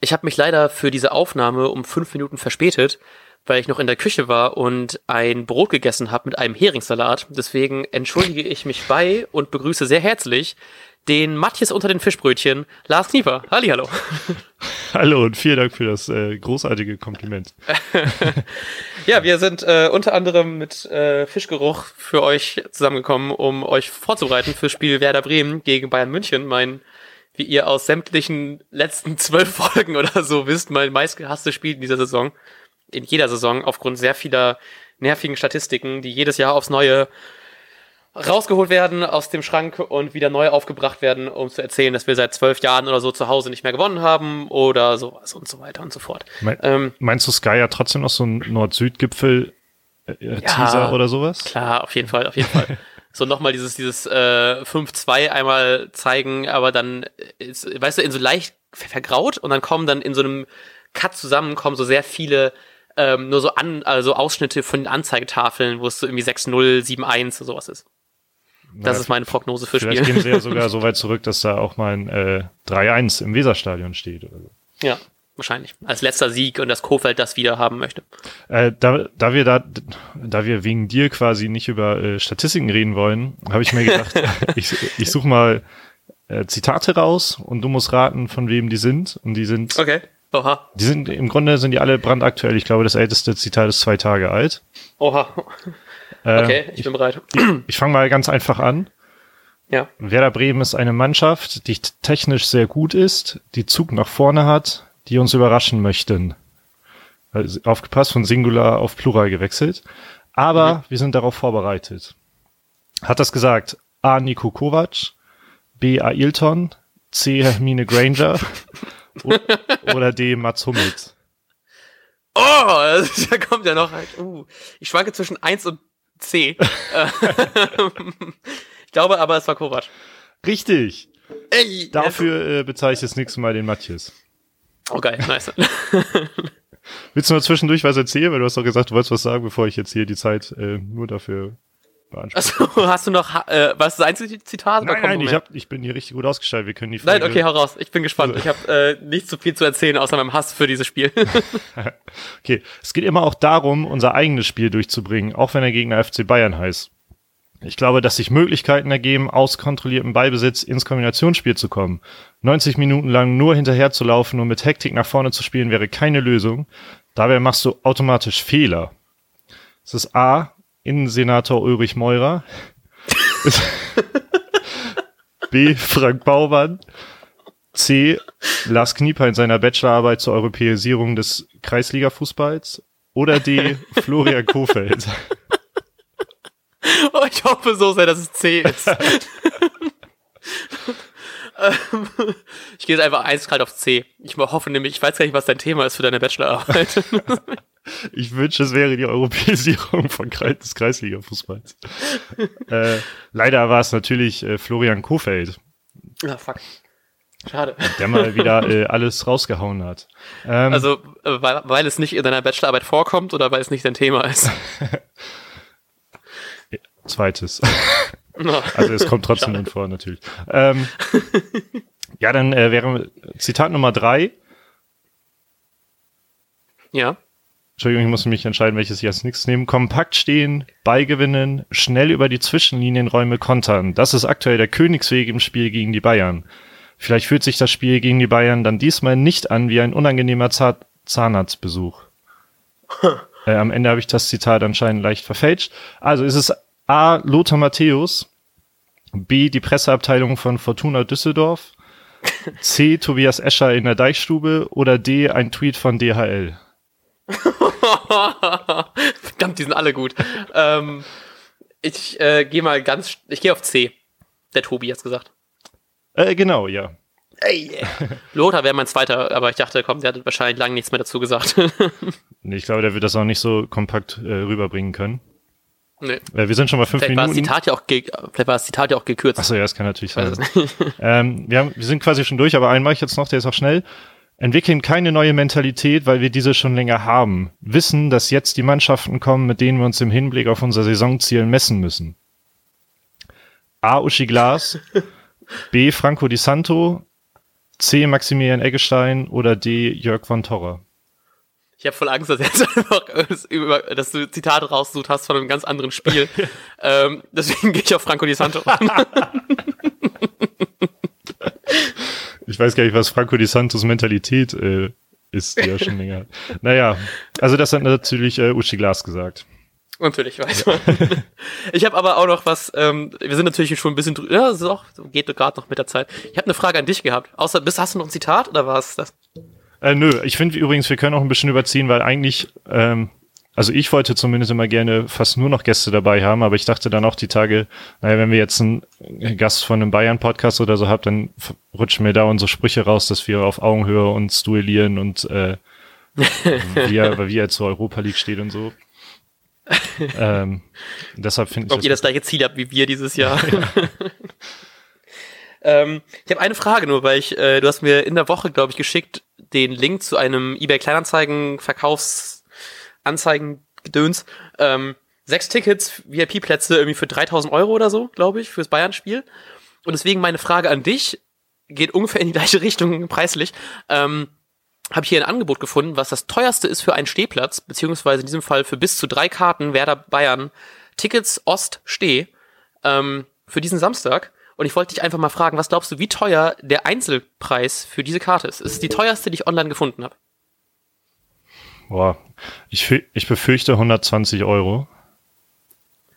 Ich habe mich leider für diese Aufnahme um fünf Minuten verspätet, weil ich noch in der Küche war und ein Brot gegessen habe mit einem Heringssalat. Deswegen entschuldige ich mich bei und begrüße sehr herzlich den Matthias unter den Fischbrötchen, Lars Knieper. Hallo. Hallo und vielen Dank für das äh, großartige Kompliment. ja, wir sind äh, unter anderem mit äh, Fischgeruch für euch zusammengekommen, um euch vorzubereiten fürs Spiel Werder Bremen gegen Bayern München. Mein, wie ihr aus sämtlichen letzten zwölf Folgen oder so wisst, mein meistgehasstes Spiel in dieser Saison. In jeder Saison aufgrund sehr vieler nervigen Statistiken, die jedes Jahr aufs Neue rausgeholt werden aus dem Schrank und wieder neu aufgebracht werden, um zu erzählen, dass wir seit zwölf Jahren oder so zu Hause nicht mehr gewonnen haben oder sowas und so weiter und so fort. Me ähm, meinst du Sky ja trotzdem noch so ein Nord-Süd-Gipfel äh, äh ja, oder sowas? Klar, auf jeden Fall, auf jeden Fall. so nochmal dieses, dieses äh, 5-2 einmal zeigen, aber dann, ist, weißt du, in so leicht vergraut und dann kommen dann in so einem Cut zusammen, kommen so sehr viele ähm, nur so an, also Ausschnitte von den Anzeigetafeln, wo es so irgendwie 6-0, 7-1 sowas ist. Das ja, ist meine Prognose für vielleicht Spiel. Vielleicht gehen sie ja sogar so weit zurück, dass da auch mal ein äh, 3-1 im Weserstadion steht. Oder so. Ja, wahrscheinlich. Als letzter Sieg und das Kofeld das wieder haben möchte. Äh, da, da wir da, da wir wegen dir quasi nicht über äh, Statistiken reden wollen, habe ich mir gedacht, ich, ich suche mal äh, Zitate raus und du musst raten, von wem die sind. Und die sind. Okay. Oha. Die sind im Grunde sind die alle brandaktuell. Ich glaube, das älteste Zitat ist zwei Tage alt. Oha. Äh, okay, ich bin bereit. Ich, ich fange mal ganz einfach an. Ja. Werder Bremen ist eine Mannschaft, die technisch sehr gut ist, die Zug nach vorne hat, die uns überraschen möchten. Also aufgepasst, von Singular auf Plural gewechselt. Aber mhm. wir sind darauf vorbereitet. Hat das gesagt A. Nico Kovac, B. Ailton, C. Hermine Granger oder D. Mats Hummels? Oh, da kommt ja noch halt. Uh, ich schwanke zwischen 1 und C. ich glaube aber, es war Kovac. Richtig. Ey, Dafür äh, bezahle ich das nächste Mal den Matthias. Okay, nice. Willst du noch zwischendurch was erzählen? Weil du hast doch gesagt, du wolltest was sagen, bevor ich jetzt hier die Zeit äh, nur dafür beanspruche. Also, hast du noch, äh, was ist das einzige Zitat? Nein, nein, ich, hab, ich bin hier richtig gut ausgestellt. Wir können die Folge Nein, okay, hau raus. Ich bin gespannt. Also. Ich habe äh, nicht so viel zu erzählen, außer meinem Hass für dieses Spiel. okay, es geht immer auch darum, unser eigenes Spiel durchzubringen, auch wenn der Gegner FC Bayern heißt. Ich glaube, dass sich Möglichkeiten ergeben, aus kontrolliertem Beibesitz ins Kombinationsspiel zu kommen. 90 Minuten lang nur hinterher zu laufen und mit Hektik nach vorne zu spielen wäre keine Lösung. Dabei machst du automatisch Fehler. Es ist A, Innensenator Ulrich Meurer. B. Frank Baumann. C. Lars Knieper in seiner Bachelorarbeit zur Europäisierung des Kreisliga-Fußballs. Oder D. Florian Kofeld. Ich hoffe so sehr, dass es C ist. Ähm, ich gehe jetzt einfach eiskalt auf C. Ich hoffe nämlich, ich weiß gar nicht, was dein Thema ist für deine Bachelorarbeit. ich wünsche, es wäre die Europäisierung von Kreis, des Kreisliga-Fußballs. äh, leider war es natürlich äh, Florian Kofeld. Ah, fuck. Schade. Der mal wieder äh, alles rausgehauen hat. Ähm, also, äh, weil, weil es nicht in deiner Bachelorarbeit vorkommt oder weil es nicht dein Thema ist? Zweites. Also es kommt trotzdem drin vor, natürlich. Ähm, ja, dann äh, wäre Zitat Nummer drei. Ja. Entschuldigung, ich muss mich entscheiden, welches ich als nächstes nehme. Kompakt stehen, beigewinnen, schnell über die Zwischenlinienräume kontern. Das ist aktuell der Königsweg im Spiel gegen die Bayern. Vielleicht fühlt sich das Spiel gegen die Bayern dann diesmal nicht an wie ein unangenehmer Zahn Zahnarztbesuch. äh, am Ende habe ich das Zitat anscheinend leicht verfälscht. Also ist es A. Lothar Matthäus, B. die Presseabteilung von Fortuna Düsseldorf, C. Tobias Escher in der Deichstube oder D. ein Tweet von DHL. Verdammt, die sind alle gut. Ähm, ich äh, gehe mal ganz, ich gehe auf C. Der Tobi hat's gesagt. Äh, genau, ja. Ey, yeah. Lothar wäre mein zweiter, aber ich dachte, komm, der hat wahrscheinlich lange nichts mehr dazu gesagt. nee, ich glaube, der wird das auch nicht so kompakt äh, rüberbringen können. Nee. Wir sind schon mal fünf vielleicht Minuten. War das Zitat ja auch vielleicht war das Zitat ja auch gekürzt. Achso, ja, das kann natürlich sein. ähm, wir, haben, wir sind quasi schon durch, aber einen mache ich jetzt noch, der ist auch schnell. Entwickeln keine neue Mentalität, weil wir diese schon länger haben. Wissen, dass jetzt die Mannschaften kommen, mit denen wir uns im Hinblick auf unser Saisonziel messen müssen. A. Uschi Glas, B. Franco Di Santo, C. Maximilian Eggestein oder D. Jörg von Torra? Ich habe voll Angst, dass, jetzt einfach, dass du Zitate raussucht hast von einem ganz anderen Spiel. ähm, deswegen gehe ich auf Franco Di Santo. ich weiß gar nicht, was Franco Di Santos Mentalität äh, ist, die ja schon länger. Naja, also das hat natürlich äh, Uschi Glas gesagt. Natürlich, weiß man. ich habe aber auch noch was, ähm, wir sind natürlich schon ein bisschen drüber, ja, das ist auch, geht gerade noch mit der Zeit. Ich habe eine Frage an dich gehabt. Außer, bist, hast du noch ein Zitat oder war es das? Äh, nö, ich finde übrigens, wir können auch ein bisschen überziehen, weil eigentlich, ähm, also ich wollte zumindest immer gerne fast nur noch Gäste dabei haben, aber ich dachte dann auch die Tage, naja, wenn wir jetzt einen Gast von einem Bayern-Podcast oder so habt, dann rutschen mir da unsere Sprüche raus, dass wir auf Augenhöhe uns duellieren und äh, wie, er, wie er zur Europa League steht und so ähm, deshalb finde ich. Ob ihr das gleiche Ziel habt wie wir dieses Jahr. ähm, ich habe eine Frage nur, weil ich, äh, du hast mir in der Woche, glaube ich, geschickt, den Link zu einem eBay Kleinanzeigen Verkaufsanzeigen Gedöns. Ähm, sechs Tickets, VIP-Plätze irgendwie für 3000 Euro oder so, glaube ich, fürs Bayern-Spiel. Und deswegen meine Frage an dich geht ungefähr in die gleiche Richtung preislich. Ähm, habe ich hier ein Angebot gefunden, was das teuerste ist für einen Stehplatz, beziehungsweise in diesem Fall für bis zu drei Karten Werder Bayern Tickets Ost Steh ähm, für diesen Samstag. Und ich wollte dich einfach mal fragen, was glaubst du, wie teuer der Einzelpreis für diese Karte ist? Es ist die teuerste, die ich online gefunden habe. Boah, ich, ich befürchte 120 Euro.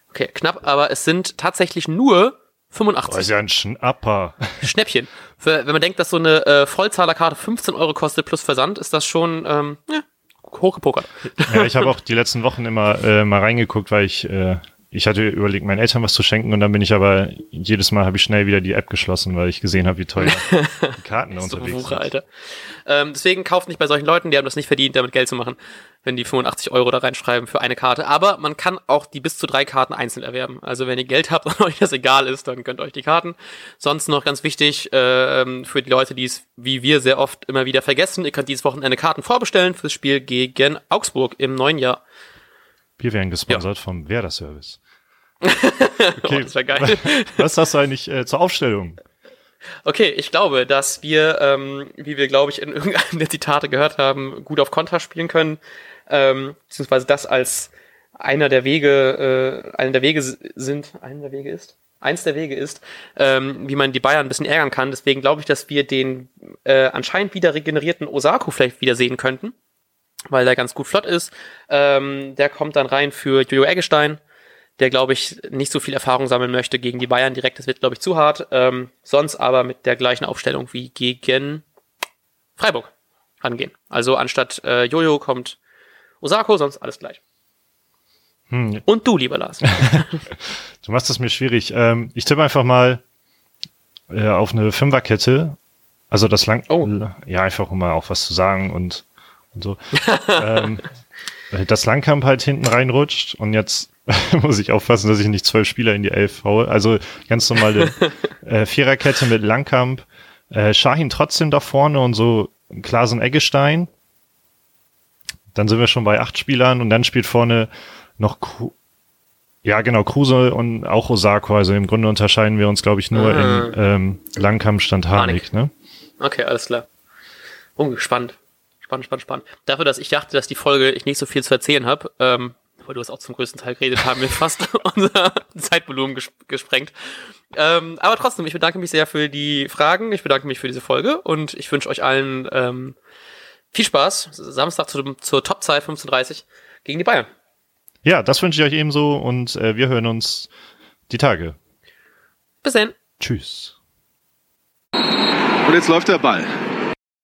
Okay, knapp, aber es sind tatsächlich nur 85. Das ist ja ein Schnapper. Schnäppchen. Für, wenn man denkt, dass so eine äh, Vollzahlerkarte 15 Euro kostet plus Versand, ist das schon ähm, ja, hochgepokert. Ja, ich habe auch die letzten Wochen immer äh, mal reingeguckt, weil ich äh, ich hatte überlegt, meinen Eltern was zu schenken und dann bin ich aber jedes Mal habe ich schnell wieder die App geschlossen, weil ich gesehen habe, wie teuer die Karten da unterwegs Wuche, sind. Alter. Ähm, deswegen kauft nicht bei solchen Leuten, die haben das nicht verdient, damit Geld zu machen, wenn die 85 Euro da reinschreiben für eine Karte. Aber man kann auch die bis zu drei Karten einzeln erwerben. Also wenn ihr Geld habt und euch das egal ist, dann könnt ihr euch die Karten. Sonst noch ganz wichtig ähm, für die Leute, die es wie wir sehr oft immer wieder vergessen, ihr könnt dieses Wochenende Karten vorbestellen fürs Spiel gegen Augsburg im neuen Jahr. Wir werden gesponsert ja. vom Werder Service. Okay. oh, das wäre geil. Was hast du eigentlich äh, zur Aufstellung? Okay, ich glaube, dass wir, ähm, wie wir, glaube ich, in irgendeinem der Zitate gehört haben, gut auf Konter spielen können, ähm, beziehungsweise das als einer der Wege, äh, einer der Wege sind, einer der Wege ist, eins der Wege ist, ähm, wie man die Bayern ein bisschen ärgern kann. Deswegen glaube ich, dass wir den äh, anscheinend wieder regenerierten Osako vielleicht wieder sehen könnten, weil der ganz gut flott ist. Ähm, der kommt dann rein für Jojo Eggestein der, glaube ich, nicht so viel Erfahrung sammeln möchte gegen die Bayern direkt. Das wird, glaube ich, zu hart. Ähm, sonst aber mit der gleichen Aufstellung wie gegen Freiburg angehen. Also anstatt äh, Jojo kommt Osako, sonst alles gleich. Hm. Und du, lieber Lars. du machst es mir schwierig. Ähm, ich tippe einfach mal äh, auf eine Fünferkette. Also das lang, oh. ja, einfach um mal auch was zu sagen und, und so. ähm, dass Langkamp halt hinten reinrutscht und jetzt muss ich aufpassen, dass ich nicht zwölf Spieler in die Elf haue. Also ganz normale äh, Viererkette mit Langkamp, äh, Shahin trotzdem da vorne und so Klasen Eggestein. Dann sind wir schon bei acht Spielern und dann spielt vorne noch Kru ja genau Kruse und auch Osako. Also im Grunde unterscheiden wir uns, glaube ich, nur mhm. in ähm, Langkamp stand Harnik, ne? Okay, alles klar. Spannend. Spannend, spannend, spannend. Dafür, dass ich dachte, dass die Folge ich nicht so viel zu erzählen habe, ähm, weil du es auch zum größten Teil geredet haben, wir fast unser Zeitvolumen ges gesprengt. Ähm, aber trotzdem, ich bedanke mich sehr für die Fragen, ich bedanke mich für diese Folge und ich wünsche euch allen ähm, viel Spaß. Samstag zu, zur Topzeit 15.30 gegen die Bayern. Ja, das wünsche ich euch ebenso und äh, wir hören uns die Tage. Bis dann. Tschüss. Und jetzt läuft der Ball.